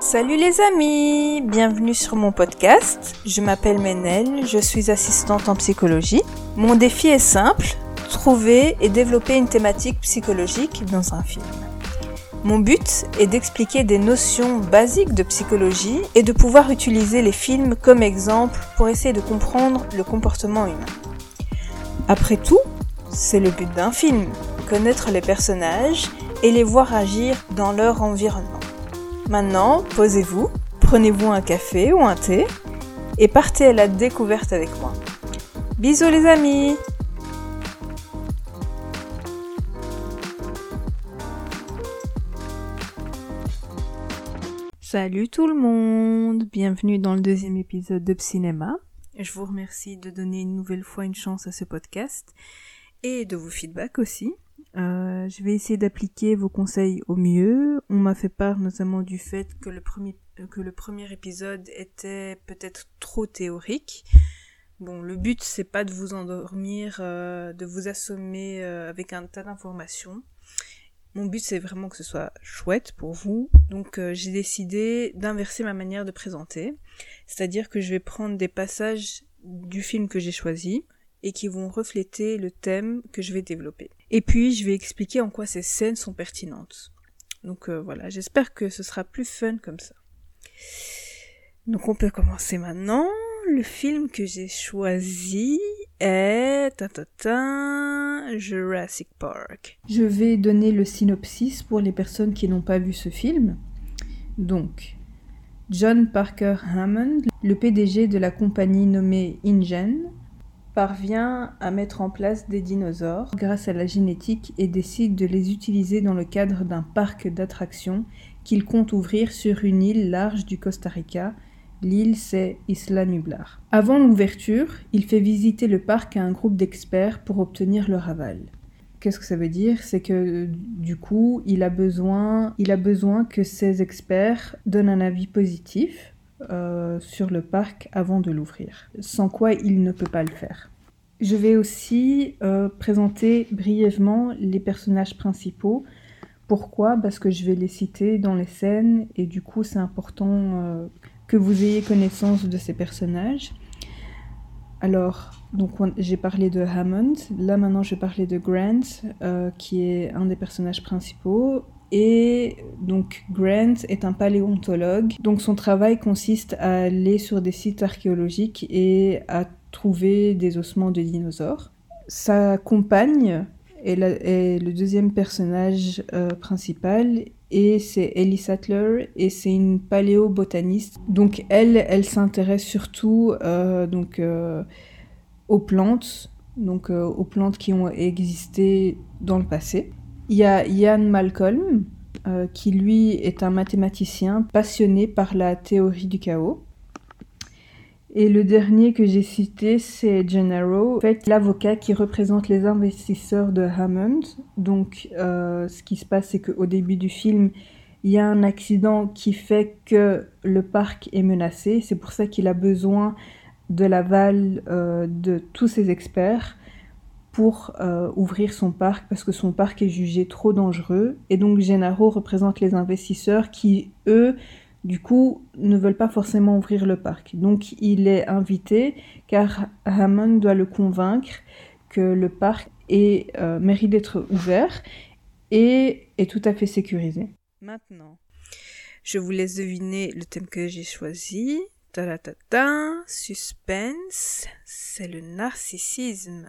Salut les amis, bienvenue sur mon podcast. Je m'appelle Menel, je suis assistante en psychologie. Mon défi est simple, trouver et développer une thématique psychologique dans un film. Mon but est d'expliquer des notions basiques de psychologie et de pouvoir utiliser les films comme exemple pour essayer de comprendre le comportement humain. Après tout, c'est le but d'un film, connaître les personnages et les voir agir dans leur environnement. Maintenant, posez-vous, prenez-vous un café ou un thé et partez à la découverte avec moi. Bisous les amis Salut tout le monde Bienvenue dans le deuxième épisode de Cinéma. Je vous remercie de donner une nouvelle fois une chance à ce podcast et de vos feedbacks aussi. Euh, je vais essayer d'appliquer vos conseils au mieux. On m'a fait part notamment du fait que le le premier épisode était peut-être trop théorique. Bon, le but c'est pas de vous endormir, euh, de vous assommer euh, avec un tas d'informations. Mon but c'est vraiment que ce soit chouette pour vous. Donc j'ai décidé d'inverser ma manière de présenter. C'est-à-dire que je vais prendre des passages du film que j'ai choisi, et qui vont refléter le thème que je vais développer. Et puis, je vais expliquer en quoi ces scènes sont pertinentes. Donc euh, voilà, j'espère que ce sera plus fun comme ça. Donc on peut commencer maintenant. Le film que j'ai choisi est Jurassic Park. Je vais donner le synopsis pour les personnes qui n'ont pas vu ce film. Donc, John Parker Hammond, le PDG de la compagnie nommée InGen, parvient à mettre en place des dinosaures grâce à la génétique et décide de les utiliser dans le cadre d'un parc d'attractions qu'il compte ouvrir sur une île large du Costa Rica. L'île, c'est Isla Nublar. Avant l'ouverture, il fait visiter le parc à un groupe d'experts pour obtenir leur aval. Qu'est-ce que ça veut dire? C'est que du coup, il a besoin, il a besoin que ces experts donnent un avis positif euh, sur le parc avant de l'ouvrir, sans quoi il ne peut pas le faire. Je vais aussi euh, présenter brièvement les personnages principaux. Pourquoi? Parce que je vais les citer dans les scènes et du coup c'est important euh, que vous ayez connaissance de ces personnages. Alors, donc j'ai parlé de Hammond, là maintenant je vais parler de Grant, qui est un des personnages principaux. Et donc Grant est un paléontologue. Donc son travail consiste à aller sur des sites archéologiques et à trouver des ossements de dinosaures. Sa compagne est, le deuxième personnage euh, principal et c'est Ellie Sattler et c'est une paléobotaniste. Donc elle, elle s'intéresse surtout euh, donc euh, aux plantes, donc aux plantes qui ont existé dans le passé. Il y a Ian Malcolm, euh, qui lui est un mathématicien passionné par la théorie du chaos. Et le dernier que j'ai cité, c'est Gennaro, fait, l'avocat qui représente les investisseurs de Hammond. Donc, euh, ce qui se passe, c'est qu'au début du film, il y a un accident qui fait que le parc est menacé. C'est pour ça qu'il a besoin de l'aval euh, de tous ses experts pour euh, ouvrir son parc parce que son parc est jugé trop dangereux. Et donc Gennaro représente les investisseurs qui, eux, du coup, ne veulent pas forcément ouvrir le parc. Donc il est invité car Hammond doit le convaincre que le parc est, euh, mérite d'être ouvert et est tout à fait sécurisé. Maintenant, je vous laisse deviner le thème que j'ai choisi. Ta, ta, ta, suspense, c'est le narcissisme.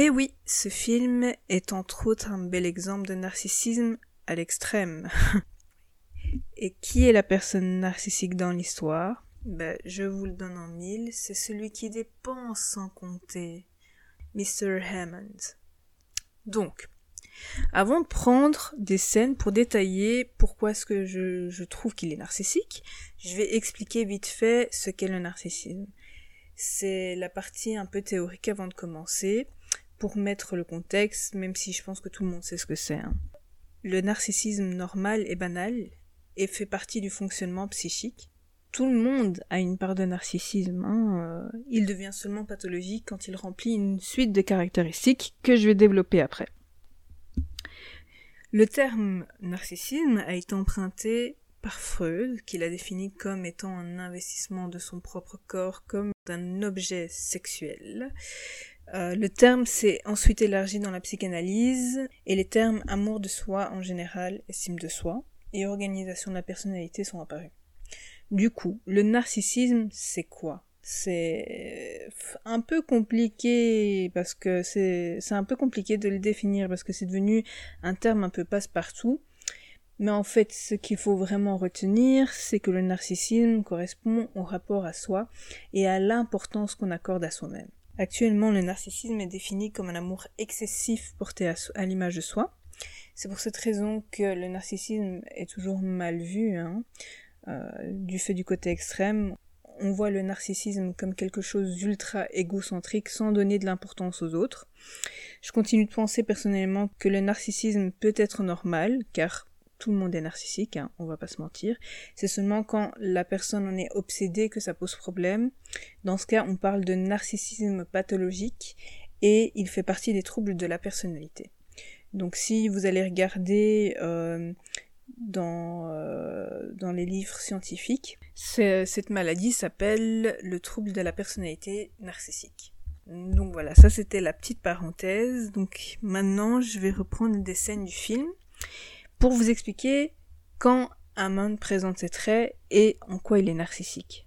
Et oui, ce film est entre autres un bel exemple de narcissisme à l'extrême. Et qui est la personne narcissique dans l'histoire? Ben, Je vous le donne en mille, c'est celui qui dépense sans compter, Mr. Hammond. Donc, avant de prendre des scènes pour détailler pourquoi est-ce que je, je trouve qu'il est narcissique, je vais expliquer vite fait ce qu'est le narcissisme. C'est la partie un peu théorique avant de commencer pour mettre le contexte, même si je pense que tout le monde sait ce que c'est. Hein. Le narcissisme normal et banal et fait partie du fonctionnement psychique. Tout le monde a une part de narcissisme. Hein. Euh, il devient seulement pathologique quand il remplit une suite de caractéristiques que je vais développer après. Le terme narcissisme a été emprunté par Freud, qu'il a défini comme étant un investissement de son propre corps comme un objet sexuel. Euh, le terme s'est ensuite élargi dans la psychanalyse et les termes amour de soi en général, estime de soi et organisation de la personnalité sont apparus. Du coup, le narcissisme, c'est quoi? C'est un peu compliqué parce que c'est un peu compliqué de le définir parce que c'est devenu un terme un peu passe-partout. Mais en fait, ce qu'il faut vraiment retenir, c'est que le narcissisme correspond au rapport à soi et à l'importance qu'on accorde à soi-même. Actuellement, le narcissisme est défini comme un amour excessif porté à, l'image de soi. C'est pour cette raison que le narcissisme est toujours mal vu, hein. euh, du fait du côté extrême. On voit le narcissisme comme quelque chose d'ultra égocentrique sans donner de l'importance aux autres. Je continue de penser personnellement que le narcissisme peut être normal, car tout le monde est narcissique, hein, on va pas se mentir. C'est seulement quand la personne en est obsédée que ça pose problème. Dans ce cas, on parle de narcissisme pathologique et il fait partie des troubles de la personnalité. Donc si vous allez regarder euh, dans, euh, dans les livres scientifiques, cette maladie s'appelle le trouble de la personnalité narcissique. Donc voilà, ça c'était la petite parenthèse. Donc maintenant je vais reprendre des scènes du film pour vous expliquer quand Hammond présente ses traits et en quoi il est narcissique.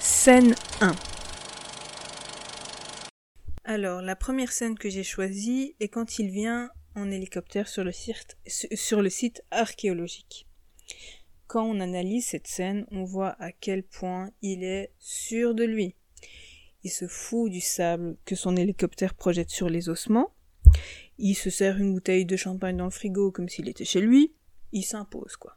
Scène 1 Alors, la première scène que j'ai choisie est quand il vient en hélicoptère sur le site archéologique. Quand on analyse cette scène, on voit à quel point il est sûr de lui. Il se fout du sable que son hélicoptère projette sur les ossements il se sert une bouteille de champagne dans le frigo comme s'il était chez lui, il s'impose quoi.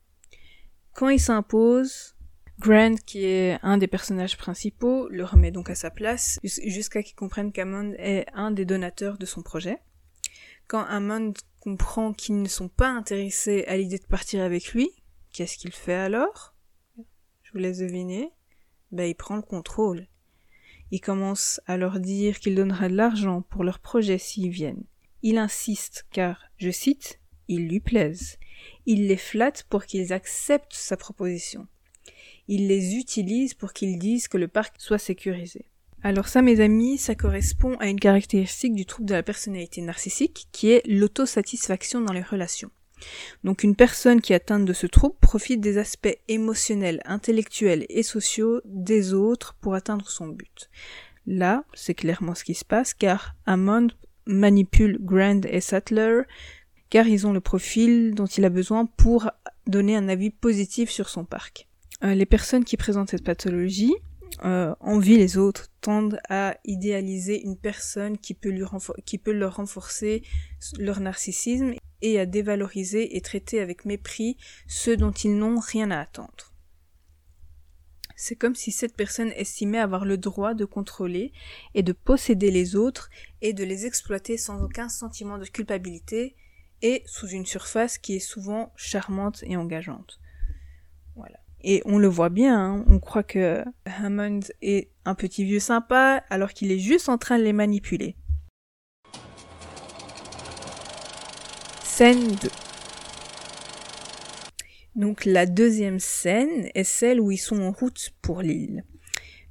Quand il s'impose, Grant, qui est un des personnages principaux, le remet donc à sa place jusqu'à qu'il comprenne qu'Amond est un des donateurs de son projet. Quand Hammond comprend qu'ils ne sont pas intéressés à l'idée de partir avec lui, qu'est-ce qu'il fait alors? Je vous laisse deviner. Ben, il prend le contrôle. Il commence à leur dire qu'il donnera de l'argent pour leur projet s'ils viennent. Il insiste car, je cite, ils lui plaisent. Il les flatte pour qu'ils acceptent sa proposition. Il les utilise pour qu'ils disent que le parc soit sécurisé. Alors ça, mes amis, ça correspond à une caractéristique du trouble de la personnalité narcissique qui est l'autosatisfaction dans les relations. Donc une personne qui est atteinte de ce trouble profite des aspects émotionnels, intellectuels et sociaux des autres pour atteindre son but. Là, c'est clairement ce qui se passe car Hammond manipule Grand et Sattler car ils ont le profil dont il a besoin pour donner un avis positif sur son parc. Euh, les personnes qui présentent cette pathologie euh, envient les autres, tendent à idéaliser une personne qui peut leur renforcer leur narcissisme et à dévaloriser et traiter avec mépris ceux dont ils n'ont rien à attendre. C'est comme si cette personne estimait avoir le droit de contrôler et de posséder les autres et de les exploiter sans aucun sentiment de culpabilité et sous une surface qui est souvent charmante et engageante. Voilà. Et on le voit bien, hein. on croit que Hammond est un petit vieux sympa alors qu'il est juste en train de les manipuler. Scène 2 donc la deuxième scène est celle où ils sont en route pour l'île.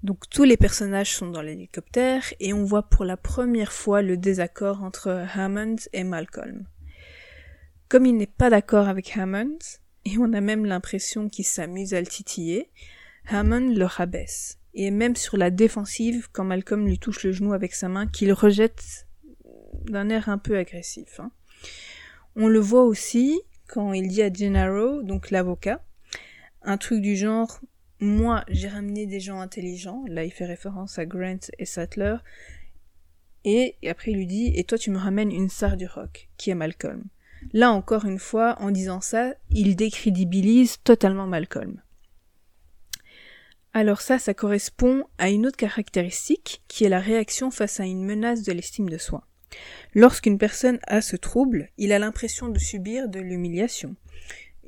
Donc tous les personnages sont dans l'hélicoptère et on voit pour la première fois le désaccord entre Hammond et Malcolm. Comme il n'est pas d'accord avec Hammond, et on a même l'impression qu'il s'amuse à le titiller, Hammond le rabaisse, et même sur la défensive quand Malcolm lui touche le genou avec sa main qu'il rejette d'un air un peu agressif. Hein. On le voit aussi quand il dit à Gennaro, donc l'avocat, un truc du genre moi j'ai ramené des gens intelligents, là il fait référence à Grant et Sattler, et, après il lui dit et toi tu me ramènes une star du rock, qui est Malcolm. Là encore une fois, en disant ça, il décrédibilise totalement Malcolm. Alors ça, ça correspond à une autre caractéristique qui est la réaction face à une menace de l'estime de soi. Lorsqu'une personne a ce trouble, il a l'impression de subir de l'humiliation,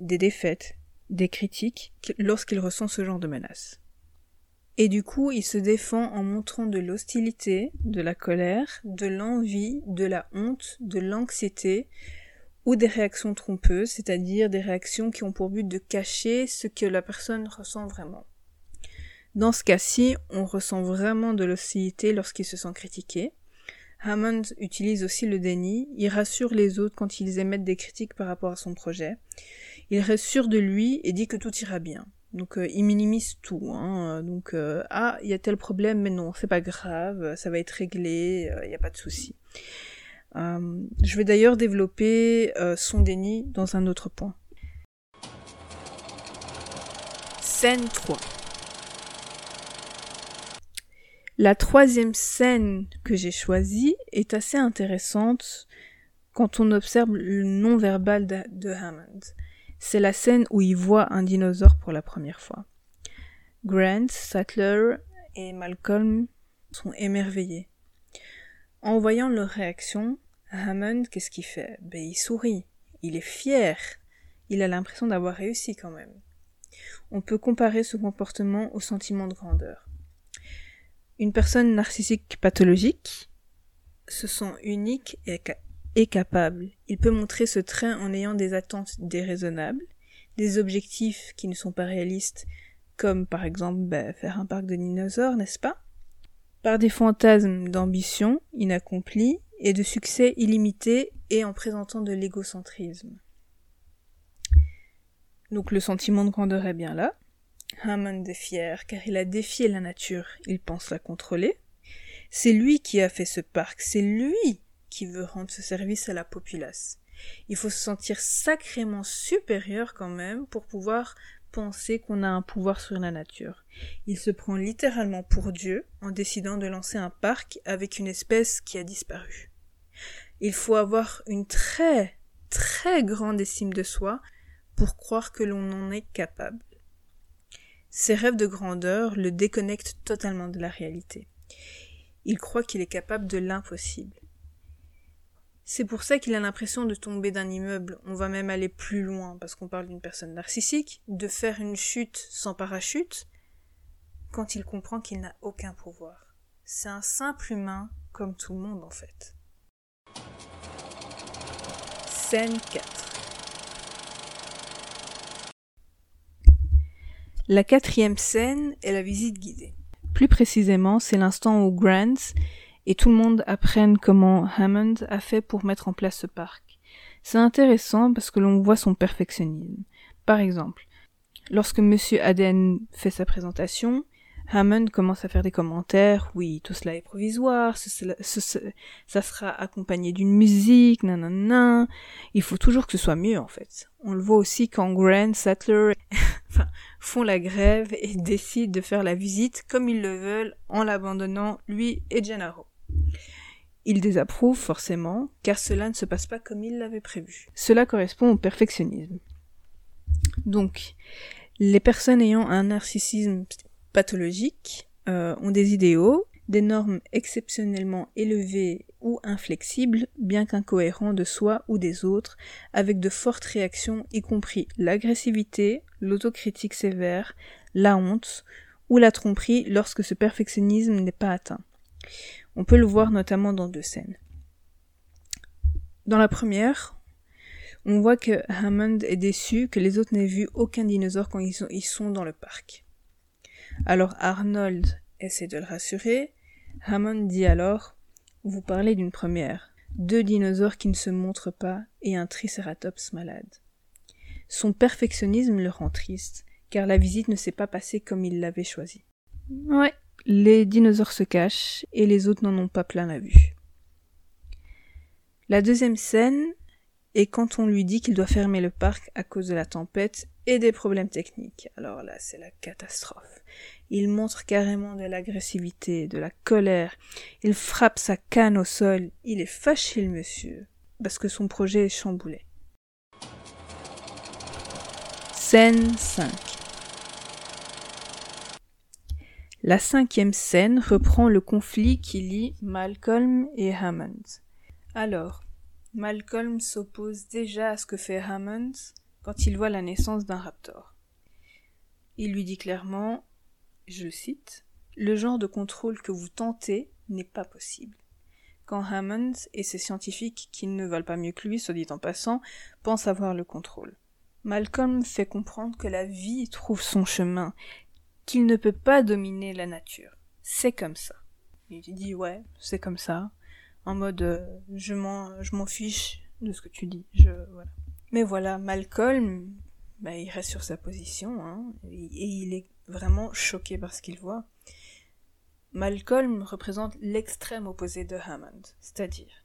des défaites, des critiques lorsqu'il ressent ce genre de menace. Et du coup, il se défend en montrant de l'hostilité, de la colère, de l'envie, de la honte, de l'anxiété, ou des réactions trompeuses, c'est-à-dire des réactions qui ont pour but de cacher ce que la personne ressent vraiment. Dans ce cas-ci, on ressent vraiment de l'hostilité lorsqu'il se sent critiqué. Hammond utilise aussi le déni, il rassure les autres quand ils émettent des critiques par rapport à son projet. Il reste sûr de lui et dit que tout ira bien. Donc euh, il minimise tout. Hein. Donc euh, ah il y a tel problème mais non c'est pas grave, ça va être réglé, il n'y a pas de souci. Euh, je vais d'ailleurs développer son déni dans un autre point. Scène 3. La troisième scène que j'ai choisie est assez intéressante quand on observe le non-verbal de Hammond. C'est la scène où il voit un dinosaure pour la première fois. Grant, Sattler et Malcolm sont émerveillés. En voyant leur réaction, Hammond, qu'est-ce qu'il fait? Ben il sourit, il est fier, il a l'impression d'avoir réussi quand même. On peut comparer ce comportement au sentiment de grandeur. Une personne narcissique pathologique se sent unique et capable. Il peut montrer ce trait en ayant des attentes déraisonnables, des objectifs qui ne sont pas réalistes, comme par exemple bah, faire un parc de dinosaures, n'est-ce pas? Par des fantasmes d'ambition inaccomplis et de succès illimité et en présentant de l'égocentrisme. Donc le sentiment de grandeur est bien là. Hammond est fier car il a défié la nature, il pense la contrôler. C'est lui qui a fait ce parc, c'est lui qui veut rendre ce service à la populace. Il faut se sentir sacrément supérieur quand même pour pouvoir penser qu'on a un pouvoir sur la nature. Il se prend littéralement pour Dieu en décidant de lancer un parc avec une espèce qui a disparu. Il faut avoir une très, très grande estime de soi pour croire que l'on en est capable. Ses rêves de grandeur le déconnectent totalement de la réalité. Il croit qu'il est capable de l'impossible. C'est pour ça qu'il a l'impression de tomber d'un immeuble. On va même aller plus loin parce qu'on parle d'une personne narcissique, de faire une chute sans parachute, quand il comprend qu'il n'a aucun pouvoir. C'est un simple humain comme tout le monde en fait. Scène 4 La quatrième scène est la visite guidée. Plus précisément, c'est l'instant où Grant et tout le monde apprenne comment Hammond a fait pour mettre en place ce parc. C'est intéressant parce que l'on voit son perfectionnisme. Par exemple, lorsque Monsieur Aden fait sa présentation, Hammond commence à faire des commentaires, oui, tout cela est provisoire, ça sera accompagné d'une musique, nanana, il faut toujours que ce soit mieux en fait. On le voit aussi quand Grant, Sattler, font la grève et décident de faire la visite comme ils le veulent en l'abandonnant lui et Gennaro. Il désapprouve forcément, car cela ne se passe pas comme il l'avait prévu. Cela correspond au perfectionnisme. Donc, les personnes ayant un narcissisme pathologique euh, ont des idéaux, des normes exceptionnellement élevées ou inflexibles, bien qu'incohérents de soi ou des autres, avec de fortes réactions, y compris l'agressivité, l'autocritique sévère, la honte ou la tromperie lorsque ce perfectionnisme n'est pas atteint. On peut le voir notamment dans deux scènes. Dans la première, on voit que Hammond est déçu que les autres n'aient vu aucun dinosaure quand ils sont, ils sont dans le parc. Alors Arnold essaie de le rassurer. Hammond dit alors Vous parlez d'une première. Deux dinosaures qui ne se montrent pas et un tricératops malade. Son perfectionnisme le rend triste, car la visite ne s'est pas passée comme il l'avait choisi. Ouais, les dinosaures se cachent et les autres n'en ont pas plein la vue. La deuxième scène est quand on lui dit qu'il doit fermer le parc à cause de la tempête et des problèmes techniques. Alors là, c'est la catastrophe. Il montre carrément de l'agressivité, de la colère. Il frappe sa canne au sol. Il est fâché, le monsieur, parce que son projet est chamboulé. Scène 5 La cinquième scène reprend le conflit qui lie Malcolm et Hammond. Alors, Malcolm s'oppose déjà à ce que fait Hammond quand il voit la naissance d'un raptor. Il lui dit clairement, je cite, Le genre de contrôle que vous tentez n'est pas possible. quand Hammond et ses scientifiques, qui ne valent pas mieux que lui, soit dit en passant, pensent avoir le contrôle. Malcolm fait comprendre que la vie trouve son chemin, qu'il ne peut pas dominer la nature. C'est comme ça. Il dit ouais, c'est comme ça. En mode euh, je m'en je m'en fiche de ce que tu dis. Je voilà. Mais voilà, Malcolm, bah, il reste sur sa position, hein, et, il est vraiment choqué par ce qu'il voit. Malcolm représente l'extrême opposé de Hammond, c'est-à-dire,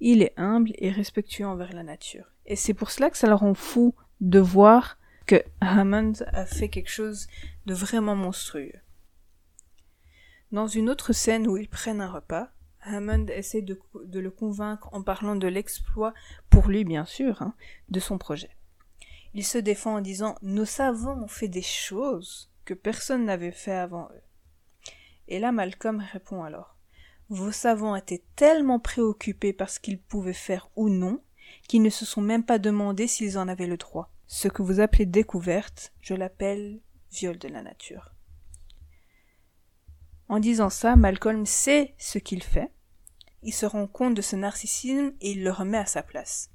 il est humble et respectueux envers la nature. Et c'est pour cela que ça le rend fou de voir que Hammond a fait quelque chose de vraiment monstrueux. Dans une autre scène où ils prennent un repas, Hammond essaie de, le convaincre en parlant de l'exploit, pour lui bien sûr, hein, de son projet. Il se défend en disant Nos savants ont fait des choses que personne n'avait fait avant eux. Et là Malcolm répond alors Vos savants étaient tellement préoccupés par ce qu'ils pouvaient faire ou non qu'ils ne se sont même pas demandé s'ils en avaient le droit. Ce que vous appelez découverte, je l'appelle viol de la nature. En disant ça, Malcolm sait ce qu'il fait. Il se rend compte de ce narcissisme et il le remet à sa place.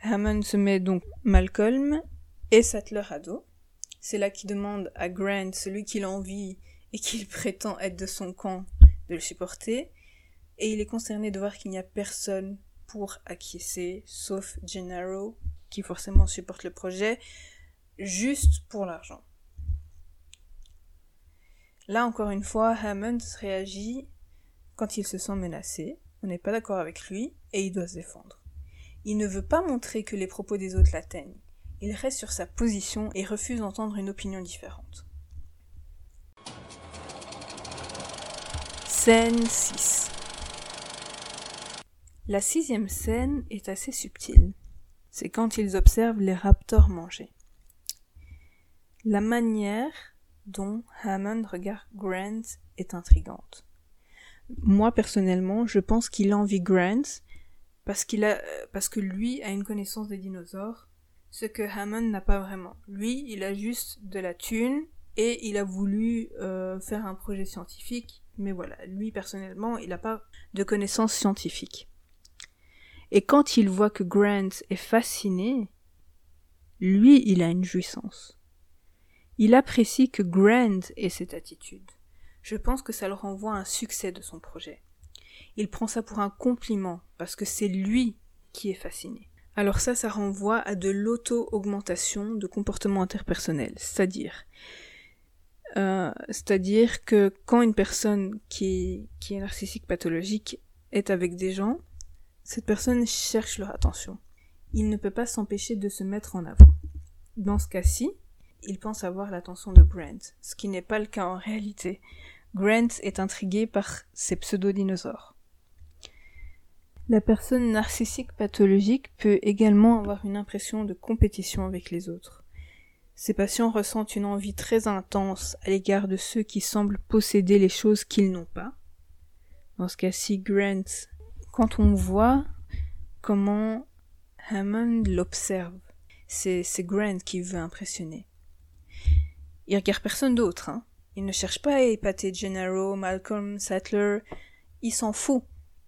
Hammond se met donc Malcolm et Sattler à dos. C'est là qu'il demande à Grant, celui qu'il envie et qu'il prétend être de son camp, de le supporter. Et il est concerné de voir qu'il n'y a personne pour acquiescer, sauf Gennaro, qui forcément supporte le projet, juste pour l'argent. Là encore une fois, Hammond réagit quand il se sent menacé, on n'est pas d'accord avec lui, et il doit se défendre. Il ne veut pas montrer que les propos des autres l'atteignent. Il reste sur sa position et refuse d'entendre une opinion différente. Scène 6 La sixième scène est assez subtile. C'est quand ils observent les raptors manger. La manière dont Hammond regarde Grant est intrigante. Moi personnellement, je pense qu'il envie Grant parce qu'il a parce que lui a une connaissance des dinosaures, ce que Hammond n'a pas vraiment. Lui, il a juste de la thune et il a voulu euh, faire un projet scientifique, mais voilà, lui personnellement, il n'a pas de connaissances scientifiques. Et quand il voit que Grant est fasciné, lui, il a une jouissance. Il apprécie que Grant ait cette attitude. Je pense que ça le renvoie à un succès de son projet. Il prend ça pour un compliment, parce que c'est lui qui est fasciné. Alors ça, ça renvoie à de l'auto-augmentation de comportement interpersonnel, c'est-à-dire euh, c'est-à-dire que quand une personne qui, qui est narcissique pathologique est avec des gens, cette personne cherche leur attention. Il ne peut pas s'empêcher de se mettre en avant. Dans ce cas-ci, il pense avoir l'attention de Grant, ce qui n'est pas le cas en réalité. Grant est intrigué par ces pseudo-dinosaures. La personne narcissique pathologique peut également avoir une impression de compétition avec les autres. Ces patients ressentent une envie très intense à l'égard de ceux qui semblent posséder les choses qu'ils n'ont pas. Dans ce cas-ci, Grant, quand on voit comment Hammond l'observe, c'est Grant qui veut impressionner. Il regarde personne d'autre, hein. Il ne cherche pas à épater Gennaro, Malcolm, Sattler. Il s'en fout.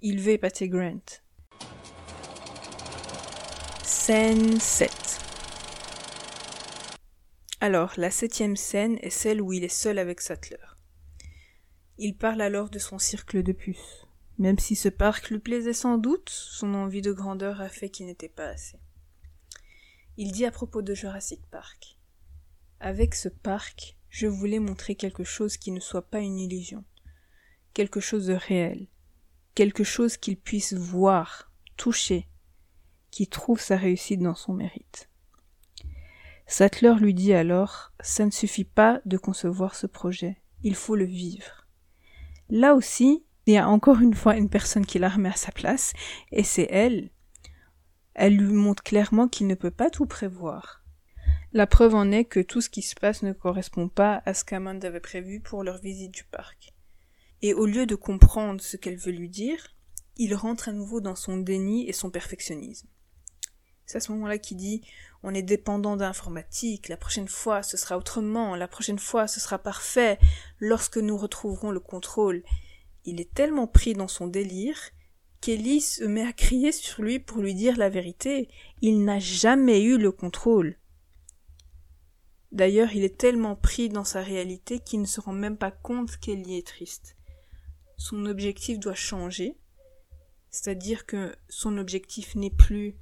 Il veut épater Grant. Scène 7 Alors, la septième scène est celle où il est seul avec Sattler. Il parle alors de son cercle de puces. Même si ce parc lui plaisait sans doute, son envie de grandeur a fait qu'il n'était pas assez. Il dit à propos de Jurassic Park. Avec ce parc, je voulais montrer quelque chose qui ne soit pas une illusion, quelque chose de réel, quelque chose qu'il puisse voir, toucher, qui trouve sa réussite dans son mérite. Sattler lui dit alors Ça ne suffit pas de concevoir ce projet, il faut le vivre. Là aussi, il y a encore une fois une personne qui la remet à sa place, et c'est elle. Elle lui montre clairement qu'il ne peut pas tout prévoir. La preuve en est que tout ce qui se passe ne correspond pas à ce qu'Amand avait prévu pour leur visite du parc. Et au lieu de comprendre ce qu'elle veut lui dire, il rentre à nouveau dans son déni et son perfectionnisme. C'est à ce moment-là qu'il dit On est dépendant d'informatique, la prochaine fois ce sera autrement, la prochaine fois ce sera parfait, lorsque nous retrouverons le contrôle. Il est tellement pris dans son délire Kelly se met à crier sur lui pour lui dire la vérité. Il n'a jamais eu le contrôle. D'ailleurs, il est tellement pris dans sa réalité qu'il ne se rend même pas compte qu'Ellie est triste. Son objectif doit changer, c'est-à-dire que son objectif n'est plus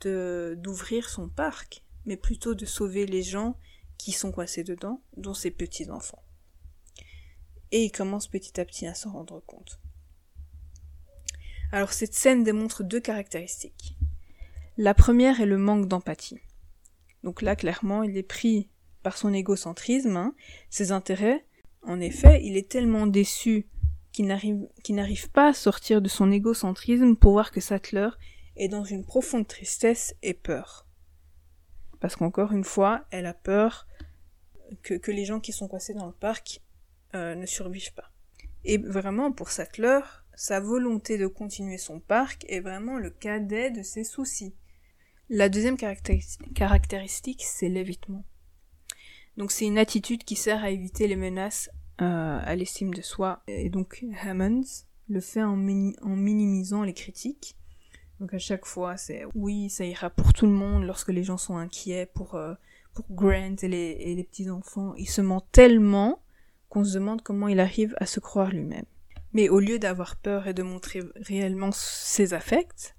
d'ouvrir son parc, mais plutôt de sauver les gens qui sont coincés dedans, dont ses petits-enfants. Et il commence petit à petit à s'en rendre compte. Alors cette scène démontre deux caractéristiques. La première est le manque d'empathie. Donc là, clairement, il est pris par son égocentrisme, hein, ses intérêts. En effet, il est tellement déçu qu'il n'arrive pas à sortir de son égocentrisme pour voir que Sattler est dans une profonde tristesse et peur. Parce qu'encore une fois, elle a peur que, les gens qui sont coincés dans le parc euh, ne survivent pas. Et vraiment, pour Sattler, sa volonté de continuer son parc est vraiment le cadet de ses soucis. La deuxième caractéristique, c'est l'évitement. Donc c'est une attitude qui sert à éviter les menaces euh, à l'estime de soi. Et donc Hammonds le fait en, minimisant les critiques. Donc à chaque fois, c'est oui, ça ira pour tout le monde lorsque les gens sont inquiets pour, euh, pour Grant et les, et les petits-enfants. Il se ment tellement qu'on se demande comment il arrive à se croire lui-même. Mais au lieu d'avoir peur et de montrer réellement ses affects,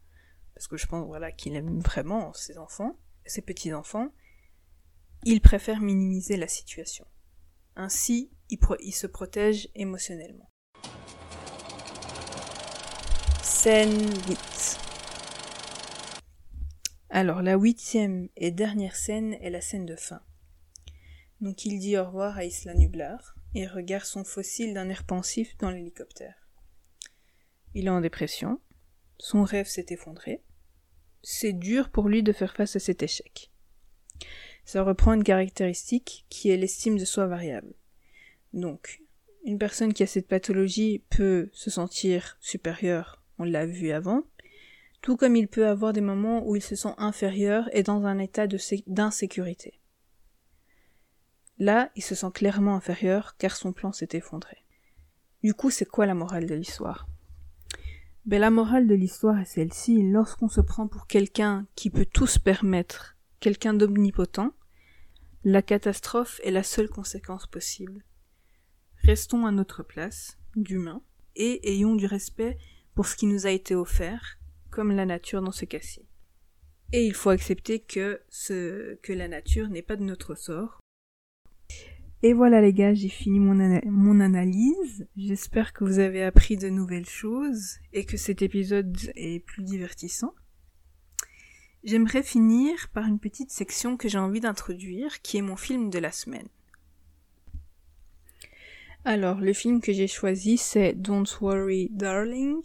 parce que je pense voilà qu'il aime vraiment ses enfants, ses petits-enfants, il préfère minimiser la situation. Ainsi, il, se protège émotionnellement. Scène 8. Alors, la huitième et dernière scène est la scène de fin. Donc il dit au revoir à Isla Nublar et regarde son fossile d'un air pensif dans l'hélicoptère. Il est en dépression, son rêve s'est effondré, c'est dur pour lui de faire face à cet échec. Ça reprend une caractéristique qui est l'estime de soi variable. Donc, une personne qui a cette pathologie peut se sentir supérieure, on l'a vu avant, tout comme il peut avoir des moments où il se sent inférieur et dans un état d'insécurité. Là, il se sent clairement inférieur car son plan s'est effondré. Du coup, c'est quoi la morale de l'histoire? Ben, La morale de l'histoire est celle-ci. Lorsqu'on se prend pour quelqu'un qui peut tout se permettre, quelqu'un d'omnipotent, la catastrophe est la seule conséquence possible. Restons à notre place, d'humain, et ayons du respect pour ce qui nous a été offert, comme la nature dans ce cas-ci. Et il faut accepter que la nature n'est pas de notre sort. Et voilà les gars, j'ai fini mon analyse. J'espère que vous avez appris de nouvelles choses et que cet épisode est plus divertissant. J'aimerais finir par une petite section que j'ai envie d'introduire, qui est mon film de la semaine. Alors, le film que j'ai choisi, c'est Don't Worry Darling.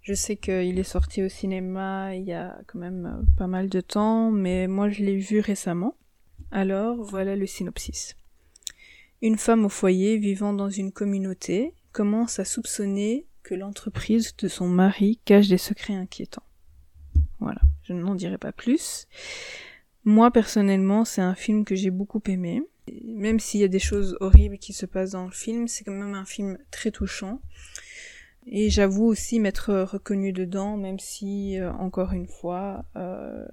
Je sais qu'il est sorti au cinéma il y a quand même euh, pas mal de temps, mais moi je l'ai vu récemment. Alors, voilà le synopsis. Une femme au foyer vivant dans une communauté commence à soupçonner que l'entreprise de son mari cache des secrets inquiétants. Voilà, je n'en dirai pas plus. Moi personnellement, c'est un film que j'ai beaucoup aimé. Même s'il y a des choses horribles qui se passent dans le film, c'est quand même un film très touchant. Et j'avoue aussi m'être reconnu dedans, même si, euh, encore une fois, euh,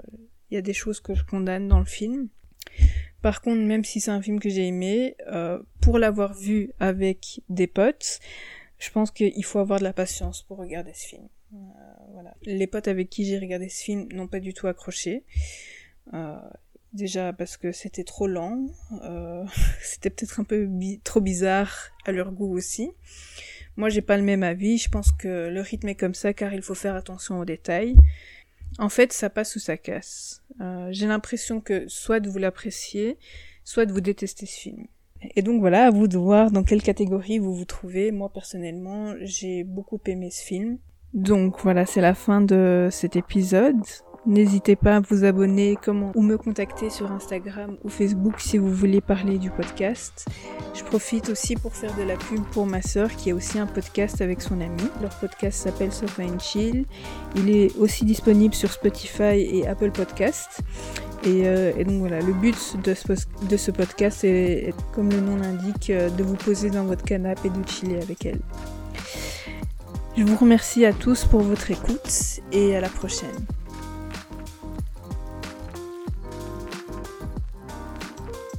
il y a des choses que je condamne dans le film. Par contre, même si c'est un film que j'ai aimé, euh, pour l'avoir vu avec des potes, je pense qu'il faut avoir de la patience pour regarder ce film. Voilà. Les potes avec qui j'ai regardé ce film n'ont pas du tout accroché. Euh, déjà parce que c'était trop lent, euh, c'était peut-être un peu trop bizarre à leur goût aussi. Moi j'ai pas le même avis, je pense que le rythme est comme ça car il faut faire attention aux détails. En fait ça passe ou ça casse. j'ai l'impression que soit vous l'appréciez, soit vous détestez ce film. Et donc voilà, à vous de voir dans quelle catégorie vous vous trouvez. Moi personnellement, j'ai beaucoup aimé ce film. Donc voilà, c'est la fin de cet épisode. N'hésitez pas à vous abonner ou me contacter sur Instagram ou Facebook si vous voulez parler du podcast. Je profite aussi pour faire de la pub pour ma sœur qui a aussi un podcast avec son ami. Leur podcast s'appelle Sofa and Chill. Il est aussi disponible sur Spotify et Apple Podcast. Et, euh, donc voilà, le but de ce, de ce podcast est, comme le nom l'indique, euh, de vous poser dans votre canapé et de chiller avec elle. Je vous remercie à tous pour votre écoute et à la prochaine.